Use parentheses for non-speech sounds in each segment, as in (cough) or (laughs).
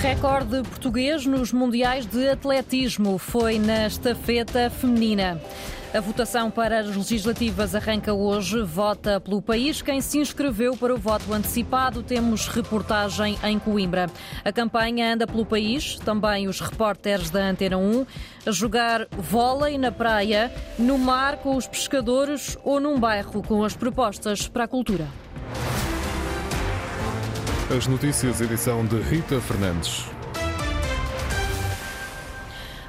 Recorde português nos Mundiais de Atletismo foi na estafeta feminina. A votação para as legislativas arranca hoje. Vota pelo país quem se inscreveu para o voto antecipado. Temos reportagem em Coimbra. A campanha anda pelo país, também os repórteres da Antena 1, a jogar vôlei na praia, no mar com os pescadores ou num bairro com as propostas para a cultura. As notícias, edição de Rita Fernandes.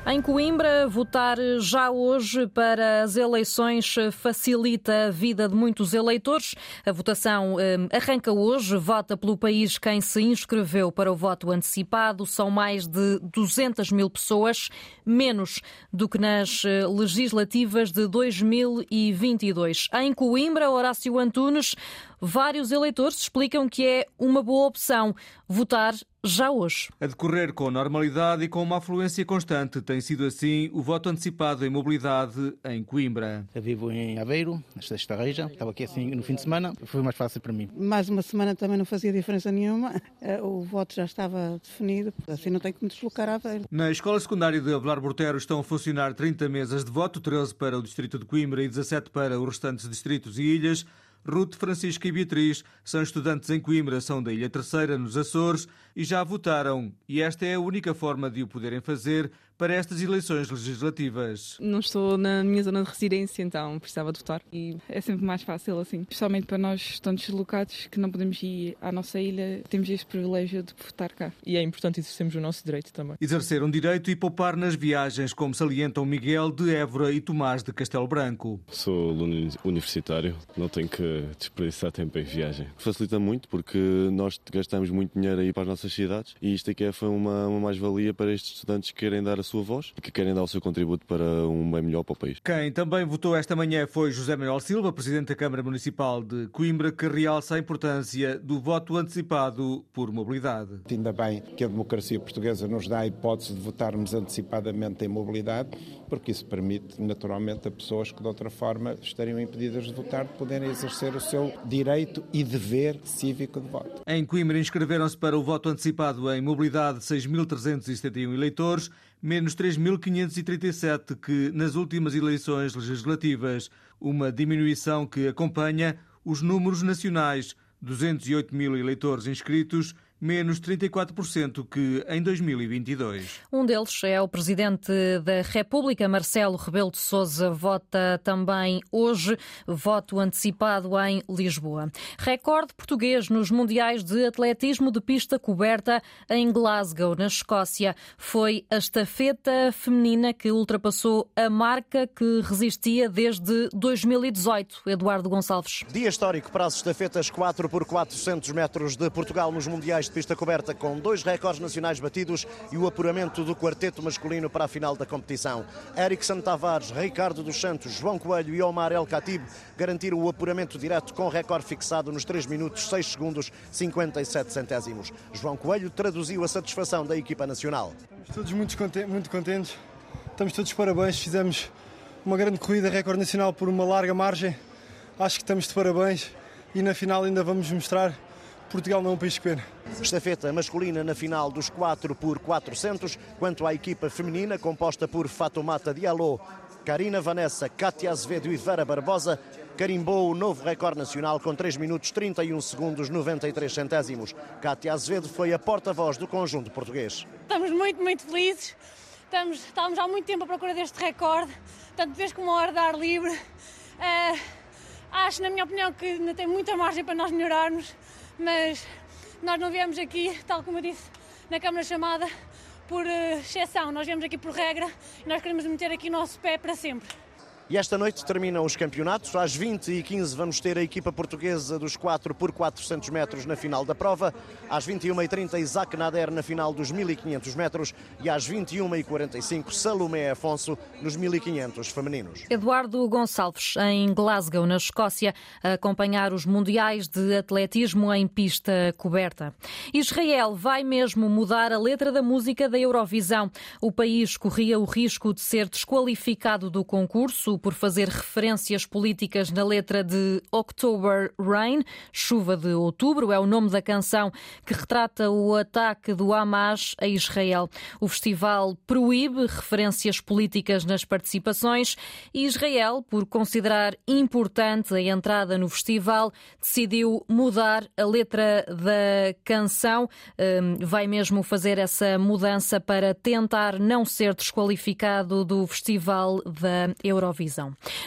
Em Coimbra, votar já hoje para as eleições facilita a vida de muitos eleitores. A votação eh, arranca hoje, vota pelo país quem se inscreveu para o voto antecipado. São mais de 200 mil pessoas, menos do que nas eh, legislativas de 2022. Em Coimbra, Horácio Antunes, vários eleitores explicam que é uma boa opção votar já hoje. A decorrer com normalidade e com uma afluência constante, tem sido assim o voto antecipado em mobilidade em Coimbra. Eu vivo em Aveiro, nesta reja, estava aqui assim no fim de semana, foi mais fácil para mim. Mais uma semana também não fazia diferença nenhuma, eh, o voto já estava definido, assim não tenho que me deslocar a Aveiro. Na Escola Secundária de Avelar Bortero estão a funcionar 30 mesas de voto, 13 para o Distrito de Coimbra e 17 para os restantes distritos e ilhas. Ruth, Francisca e Beatriz são estudantes em Coimbra, são da Ilha Terceira, nos Açores, e já votaram. E esta é a única forma de o poderem fazer para estas eleições legislativas. Não estou na minha zona de residência, então precisava de votar e é sempre mais fácil assim. Especialmente para nós estamos deslocados, que não podemos ir à nossa ilha, temos este privilégio de votar cá. E é importante exercermos o nosso direito também. Exercer um direito e poupar nas viagens, como salientam Miguel de Évora e Tomás de Castelo Branco. Sou aluno universitário, não tenho que desperdiçar tempo em viagem. Facilita muito porque nós gastamos muito dinheiro aí para as nossas cidades e isto aqui foi uma, uma mais-valia para estes estudantes que querem dar a sua voz e que querem dar o seu contributo para um bem melhor para o país. Quem também votou esta manhã foi José Manuel Silva, presidente da Câmara Municipal de Coimbra, que realça a importância do voto antecipado por mobilidade. Ainda bem que a democracia portuguesa nos dá a hipótese de votarmos antecipadamente em mobilidade, porque isso permite naturalmente a pessoas que de outra forma estariam impedidas de votar de poderem exercer o seu direito e dever cívico de voto. Em Coimbra inscreveram-se para o voto antecipado em mobilidade 6.371 eleitores menos 3.537 que nas últimas eleições legislativas, uma diminuição que acompanha os números nacionais, 208 mil eleitores inscritos menos 34% que em 2022. Um deles é o Presidente da República, Marcelo Rebelo de Sousa, vota também hoje, voto antecipado em Lisboa. Recorde português nos Mundiais de Atletismo de pista coberta em Glasgow, na Escócia. Foi a estafeta feminina que ultrapassou a marca que resistia desde 2018. Eduardo Gonçalves. Dia histórico para as estafetas 4 por 400 metros de Portugal nos Mundiais de pista coberta com dois recordes nacionais batidos e o apuramento do quarteto masculino para a final da competição. Erickson Tavares, Ricardo dos Santos, João Coelho e Omar El Khatib garantiram o apuramento direto com recorde fixado nos 3 minutos 6 segundos 57 centésimos. João Coelho traduziu a satisfação da equipa nacional. Estamos todos muito contentes, muito contentes. Estamos todos parabéns. Fizemos uma grande corrida recorde nacional por uma larga margem. Acho que estamos de parabéns e na final ainda vamos mostrar Portugal não é um país pequeno. Estafeta masculina na final dos 4 por 400, quanto à equipa feminina composta por Fatomata Diallo, Karina Vanessa, Cátia Azevedo e Vera Barbosa, carimbou o novo recorde nacional com 3 minutos 31 segundos 93 centésimos. Cátia Azevedo foi a porta-voz do conjunto português. Estamos muito, muito felizes. Estamos, estávamos há muito tempo à procura deste recorde, tanto vez como a hora de ar livre. Uh, acho, na minha opinião, que ainda tem muita margem para nós melhorarmos mas nós não viemos aqui, tal como eu disse na Câmara chamada, por uh, exceção, nós viemos aqui por regra e nós queremos meter aqui o nosso pé para sempre. E esta noite terminam os campeonatos. Às 20h15 vamos ter a equipa portuguesa dos 4 por 400 metros na final da prova. Às 21h30 Isaac Nader na final dos 1500 metros. E às 21h45 Salomé Afonso nos 1500 femininos. Eduardo Gonçalves, em Glasgow, na Escócia, a acompanhar os mundiais de atletismo em pista coberta. Israel vai mesmo mudar a letra da música da Eurovisão. O país corria o risco de ser desqualificado do concurso por fazer referências políticas na letra de October Rain, chuva de outubro, é o nome da canção que retrata o ataque do Hamas a Israel. O festival proíbe referências políticas nas participações e Israel, por considerar importante a entrada no festival, decidiu mudar a letra da canção. Hum, vai mesmo fazer essa mudança para tentar não ser desqualificado do Festival da Eurovisão.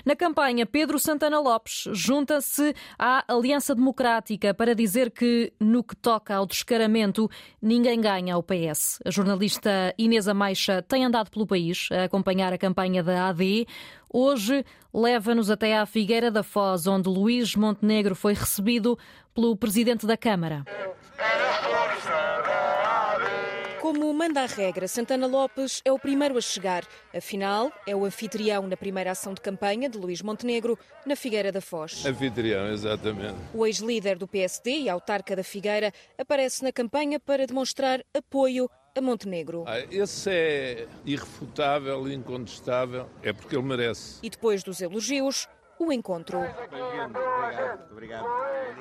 Na campanha, Pedro Santana Lopes junta-se à Aliança Democrática para dizer que, no que toca ao descaramento, ninguém ganha ao PS. A jornalista Inês Ameixa tem andado pelo país a acompanhar a campanha da AD. Hoje leva-nos até à Figueira da Foz, onde Luís Montenegro foi recebido pelo presidente da Câmara. Como manda a regra, Santana Lopes é o primeiro a chegar. Afinal, é o anfitrião na primeira ação de campanha de Luís Montenegro, na Figueira da Foz. Anfitrião, exatamente. O ex-líder do PSD e autarca da Figueira aparece na campanha para demonstrar apoio a Montenegro. Ah, esse é irrefutável, incontestável, é porque ele merece. E depois dos elogios, o encontro. Obrigado.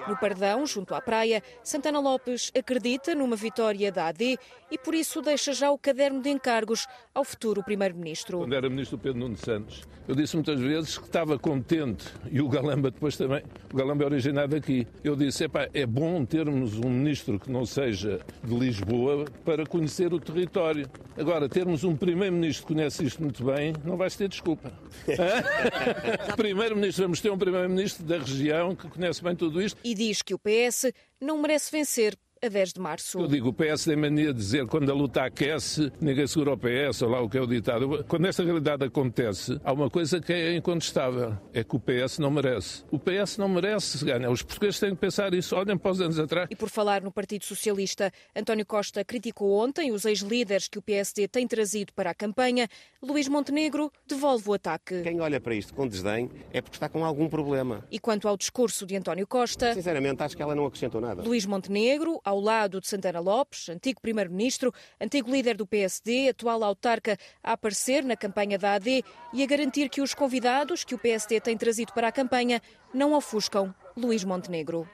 No Pardão, junto à praia, Santana Lopes acredita numa vitória da AD e por isso deixa já o caderno de encargos ao futuro Primeiro-Ministro. Quando era Ministro Pedro Nuno Santos, eu disse muitas vezes que estava contente, e o Galamba depois também, o Galamba é originado aqui. Eu disse, é bom termos um Ministro que não seja de Lisboa para conhecer o território. Agora, termos um Primeiro-Ministro que conhece isto muito bem, não vais ter desculpa. (laughs) (laughs) Primeiro-Ministro, vamos ter um Primeiro-Ministro da região que conhece bem tudo isto. E diz que o PS não merece vencer a 10 de março. Eu digo, o PS tem mania de dizer quando a luta aquece, ninguém segura o PS, ou lá o que é o ditado. Quando esta realidade acontece, há uma coisa que é incontestável, é que o PS não merece. O PS não merece se ganhar. Os portugueses têm que pensar isso, olhem para os anos atrás. E por falar no Partido Socialista, António Costa criticou ontem os ex-líderes que o PSD tem trazido para a campanha. Luís Montenegro devolve o ataque. Quem olha para isto com desdém é porque está com algum problema. E quanto ao discurso de António Costa... Sinceramente, acho que ela não acrescentou nada. Luís Montenegro, ao lado de Santana Lopes, antigo primeiro-ministro, antigo líder do PSD, atual autarca, a aparecer na campanha da AD e a garantir que os convidados que o PSD tem trazido para a campanha não ofuscam Luís Montenegro.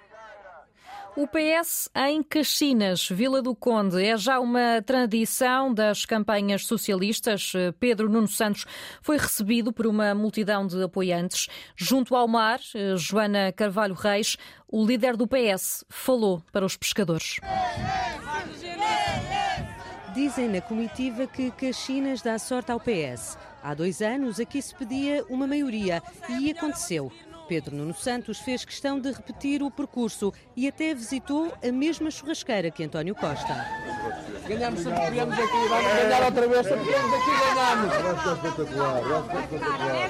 O PS em Caxinas, Vila do Conde, é já uma tradição das campanhas socialistas. Pedro Nuno Santos foi recebido por uma multidão de apoiantes. Junto ao mar, Joana Carvalho Reis, o líder do PS, falou para os pescadores. Dizem na comitiva que Caxinas dá sorte ao PS. Há dois anos aqui se pedia uma maioria e aconteceu. Pedro Nuno Santos fez questão de repetir o percurso e até visitou a mesma churrasqueira que António Costa. Ganhamos viemos aqui, vamos ganhar outra vez, viemos aqui ganhamos. é espetacular, espetacular.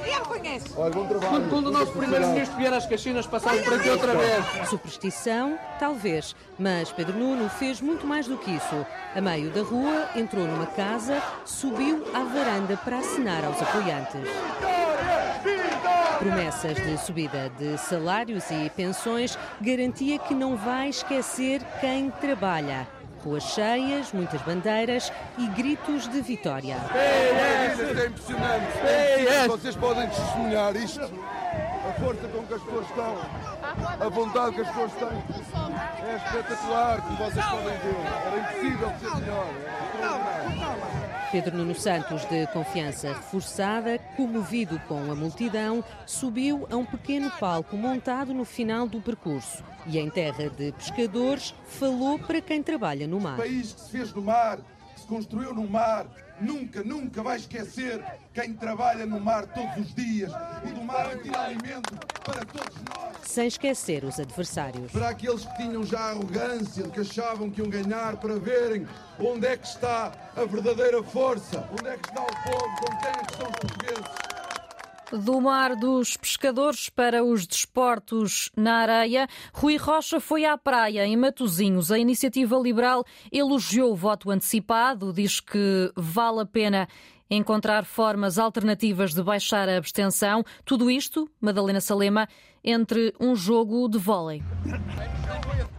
Olha, bom trabalho. Quando o nosso primeiro-ministro vier às Caxinas, passamos por aqui outra vez. Superstição, talvez, mas Pedro Nuno fez muito mais do que isso. A meio da rua, entrou numa casa, subiu à varanda para acenar aos apoiantes. Promessas de subida de salários e pensões, garantia que não vai esquecer quem trabalha. Ruas cheias, muitas bandeiras e gritos de vitória. Isto é impressionante. É Vocês podem testemunhar isto. A força com que as pessoas estão, a vontade que as pessoas têm. É espetacular, como vocês podem ver. Era impossível ser melhor. Pedro Nuno Santos, de confiança reforçada, comovido com a multidão, subiu a um pequeno palco montado no final do percurso e, em terra de pescadores, falou para quem trabalha no mar. O país que se fez mar, construiu no mar, nunca, nunca vai esquecer quem trabalha no mar todos os dias e do mar retira alimento para todos nós. Sem esquecer os adversários. Para aqueles que tinham já arrogância, que achavam que iam ganhar, para verem onde é que está a verdadeira força, onde é que está o povo, com quem é que são os portugueses. Do mar dos pescadores para os desportos na areia, Rui Rocha foi à praia em Matosinhos. A iniciativa liberal elogiou o voto antecipado, diz que vale a pena encontrar formas alternativas de baixar a abstenção. Tudo isto, Madalena Salema, entre um jogo de vôlei.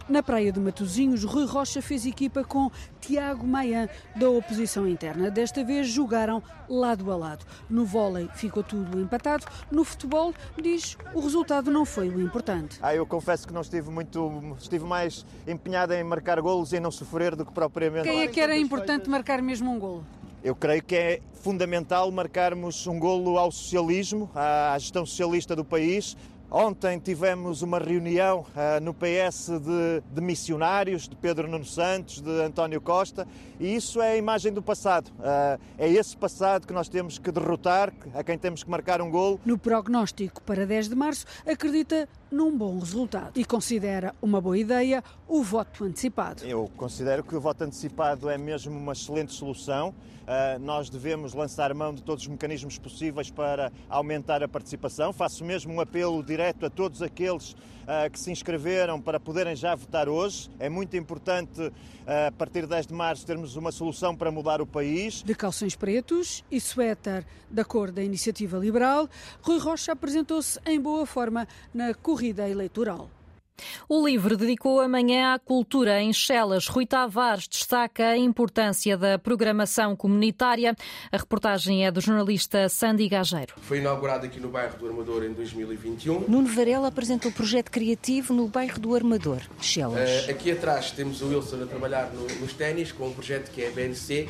Na praia de Matosinhos, Rui Rocha fez equipa com Tiago Maia, da oposição interna. Desta vez jogaram lado a lado. No vôlei ficou tudo empatado. No futebol, diz, o resultado não foi o importante. Ah, eu confesso que não estive muito. Estive mais empenhado em marcar golos e não sofrer do que propriamente. Quem é que era importante marcar mesmo um golo? Eu creio que é fundamental marcarmos um golo ao socialismo, à gestão socialista do país, Ontem tivemos uma reunião uh, no PS de, de, missionários, de Pedro Nuno Santos, de António Costa, e isso é a imagem do passado. Uh, é esse passado que nós temos que derrotar, a quem temos que marcar um golo. No prognóstico para 10 de março, acredita num bom resultado e considera uma boa ideia o voto antecipado. Eu considero que o voto antecipado é mesmo uma excelente solução. Uh, nós devemos lançar mão de todos os mecanismos possíveis para aumentar a participação. Faço mesmo um apelo direto a todos aqueles uh, que se inscreveram para poderem já votar hoje. É muito importante, uh, a partir de 10 de março, termos uma solução para mudar o país. De calções pretos e suéter da cor da Iniciativa Liberal, Rui Rocha apresentou-se em boa forma na corrida eleitoral. O livro dedicou amanhã à cultura em Chelas. Rui Tavares destaca a importância da programação comunitária. A reportagem é do jornalista Sandy Gageiro. Foi inaugurado aqui no bairro do Armador em 2021. Nuno Varela apresentou o projeto criativo no bairro do Armador, Chelas. Uh, aqui atrás temos o Wilson a trabalhar no, nos ténis com um projeto que é a BNC.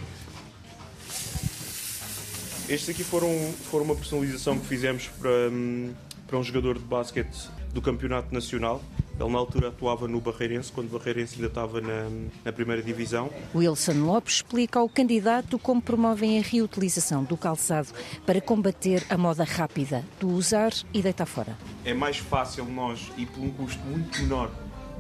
Estes aqui foram, foram uma personalização que fizemos para, hum, para um jogador de basquete do Campeonato Nacional ele na altura atuava no Barreirense, quando o Barreirense ainda estava na, na primeira divisão. Wilson Lopes explica ao candidato como promovem a reutilização do calçado para combater a moda rápida do usar e deitar fora. É mais fácil nós, e por um custo muito menor,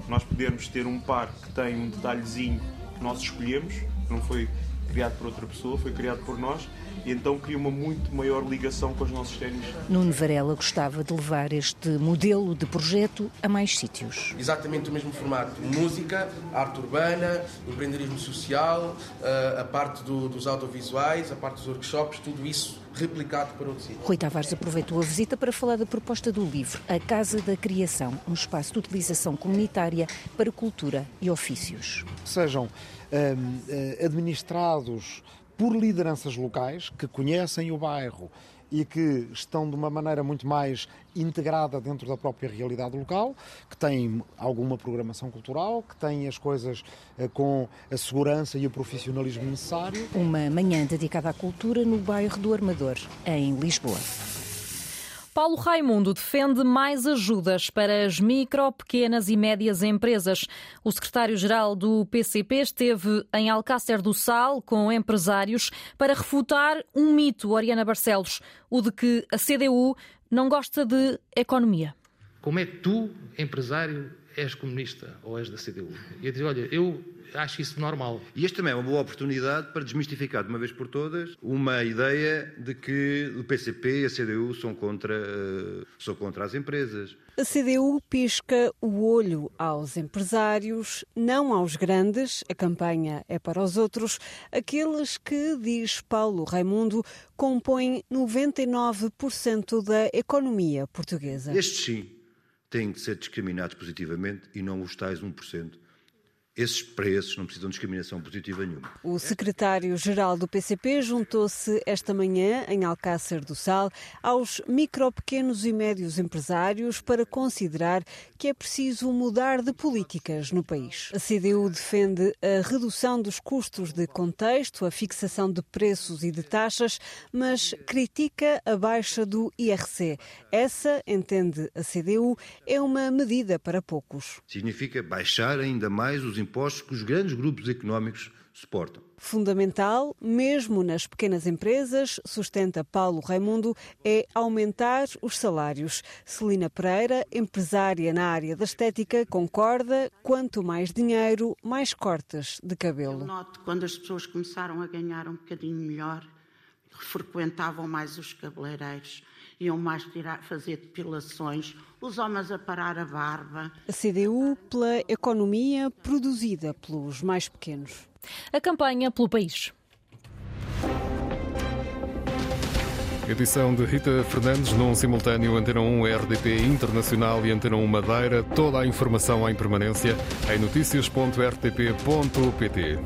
nós podermos ter um par que tem um detalhezinho que nós escolhemos, que não foi criado por outra pessoa, foi criado por nós, e então cria uma muito maior ligação com os nossos ténis. Nuno Varela gostava de levar este modelo de projeto a mais sítios. Exatamente o mesmo formato: música, arte urbana, empreendedorismo social, eh, a parte do, dos audiovisuais, a parte dos workshops, tudo isso replicado para outro sítio. Rui Tavares aproveitou a visita para falar da proposta do livro A Casa da Criação, um espaço de utilização comunitária para cultura e ofícios. Sejam hum, eh, administrados por lideranças locais que conhecem o bairro e que estão de uma maneira muito mais integrada dentro da própria realidade local, que têm alguma programação cultural, que têm as coisas eh, com a segurança e o profissionalismo necessário. Uma manhã dedicada à cultura no bairro do Armador, em Lisboa. Paulo Raimundo defende mais ajudas para as micro, pequenas e médias empresas. O secretário-geral do PCP esteve em Alcácer do Sal com empresários para refutar um mito, Oriana Barcelos, o de que a CDU não gosta de economia. Como é que tu, empresário, és comunista ou és da CDU? E eu digo, olha, eu acho isso normal. E este também é uma boa oportunidade para desmistificar de uma vez por todas uma ideia de que o PCP e a CDU são contra, uh, são contra as empresas. A CDU pisca o olho aos empresários, não aos grandes, a campanha é para os outros, aqueles que, diz Paulo Raimundo, compõem 99% da economia portuguesa. Estes sim têm que ser discriminados positivamente e não os tais 1% esses preços não precisam de discriminação positiva nenhuma. O secretário-geral do PCP juntou-se esta manhã em Alcácer do Sal aos micro, pequenos e médios empresários para considerar que é preciso mudar de políticas no país. A CDU defende a redução dos custos de contexto, a fixação de preços e de taxas, mas critica a baixa do IRC. Essa, entende a CDU, é uma medida para poucos. Significa baixar ainda mais os impostos que os grandes grupos económicos suportam. Fundamental, mesmo nas pequenas empresas, sustenta Paulo Raimundo, é aumentar os salários. Celina Pereira, empresária na área da estética, concorda: quanto mais dinheiro, mais cortes de cabelo. Eu noto quando as pessoas começaram a ganhar um bocadinho melhor, frequentavam mais os cabeleireiros iam mais tirar, fazer depilações, os homens a parar a barba. A CDU pela economia produzida pelos mais pequenos. A campanha pelo país. Edição de Rita Fernandes num simultâneo Antena 1 RDP Internacional e Antena 1 Madeira. Toda a informação em permanência em notícias.rtp.pt.